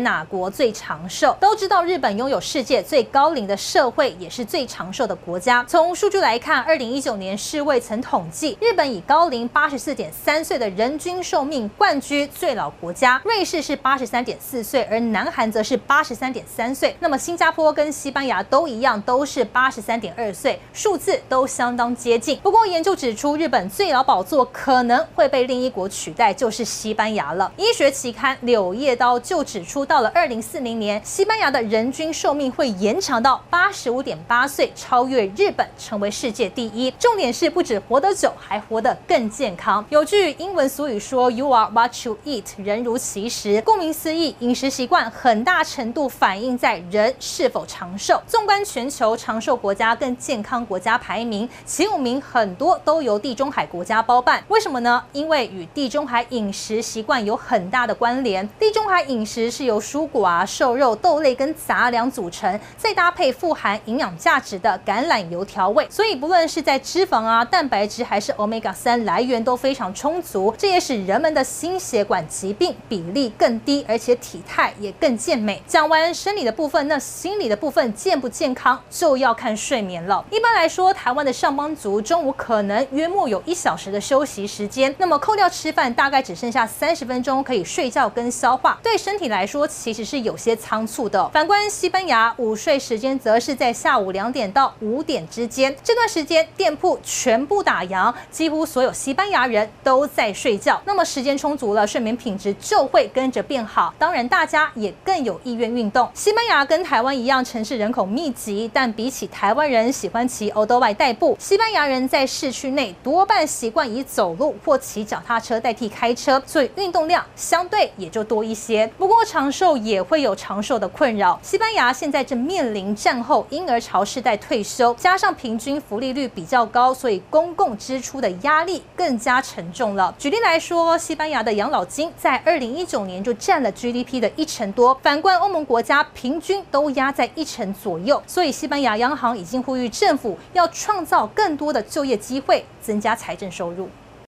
哪国最长寿？都知道日本拥有世界最高龄的社会，也是最长寿的国家。从数据来看，二零一九年世卫曾统计，日本以高龄八十四点三岁的人均寿命冠居最老国家。瑞士是八十三点四岁，而南韩则是八十三点三岁。那么新加坡跟西班牙都一样，都是八十三点二岁，数字都相当接近。不过研究指出，日本最老宝座可能会被另一国取代，就是西班牙了。医学期刊《柳叶刀》就指出。到了二零四零年，西班牙的人均寿命会延长到八十五点八岁，超越日本，成为世界第一。重点是不止活得久，还活得更健康。有句英文俗语说：“You are what you eat”，人如其食。顾名思义，饮食习惯很大程度反映在人是否长寿。纵观全球长寿国家跟健康国家排名，前五名很多都由地中海国家包办。为什么呢？因为与地中海饮食习惯有很大的关联。地中海饮食是由蔬果啊、瘦肉、豆类跟杂粮组成，再搭配富含营养价值的橄榄油调味，所以不论是在脂肪啊、蛋白质还是 Omega 三来源都非常充足，这也使人们的心血管疾病比例更低，而且体态也更健美。讲完生理的部分，那心理的部分健不健康就要看睡眠了。一般来说，台湾的上班族中午可能约莫有一小时的休息时间，那么扣掉吃饭，大概只剩下三十分钟可以睡觉跟消化，对身体来说。其实是有些仓促的。反观西班牙，午睡时间则是在下午两点到五点之间。这段时间店铺全部打烊，几乎所有西班牙人都在睡觉。那么时间充足了，睡眠品质就会跟着变好。当然，大家也更有意愿运动。西班牙跟台湾一样，城市人口密集，但比起台湾人喜欢骑欧兜迈代步，西班牙人在市区内多半习惯以走路或骑脚踏车代替开车，所以运动量相对也就多一些。不过长寿。也会有长寿的困扰。西班牙现在正面临战后婴儿潮世代退休，加上平均福利率比较高，所以公共支出的压力更加沉重了。举例来说，西班牙的养老金在二零一九年就占了 GDP 的一成多，反观欧盟国家平均都压在一成左右。所以西班牙央行已经呼吁政府要创造更多的就业机会，增加财政收入。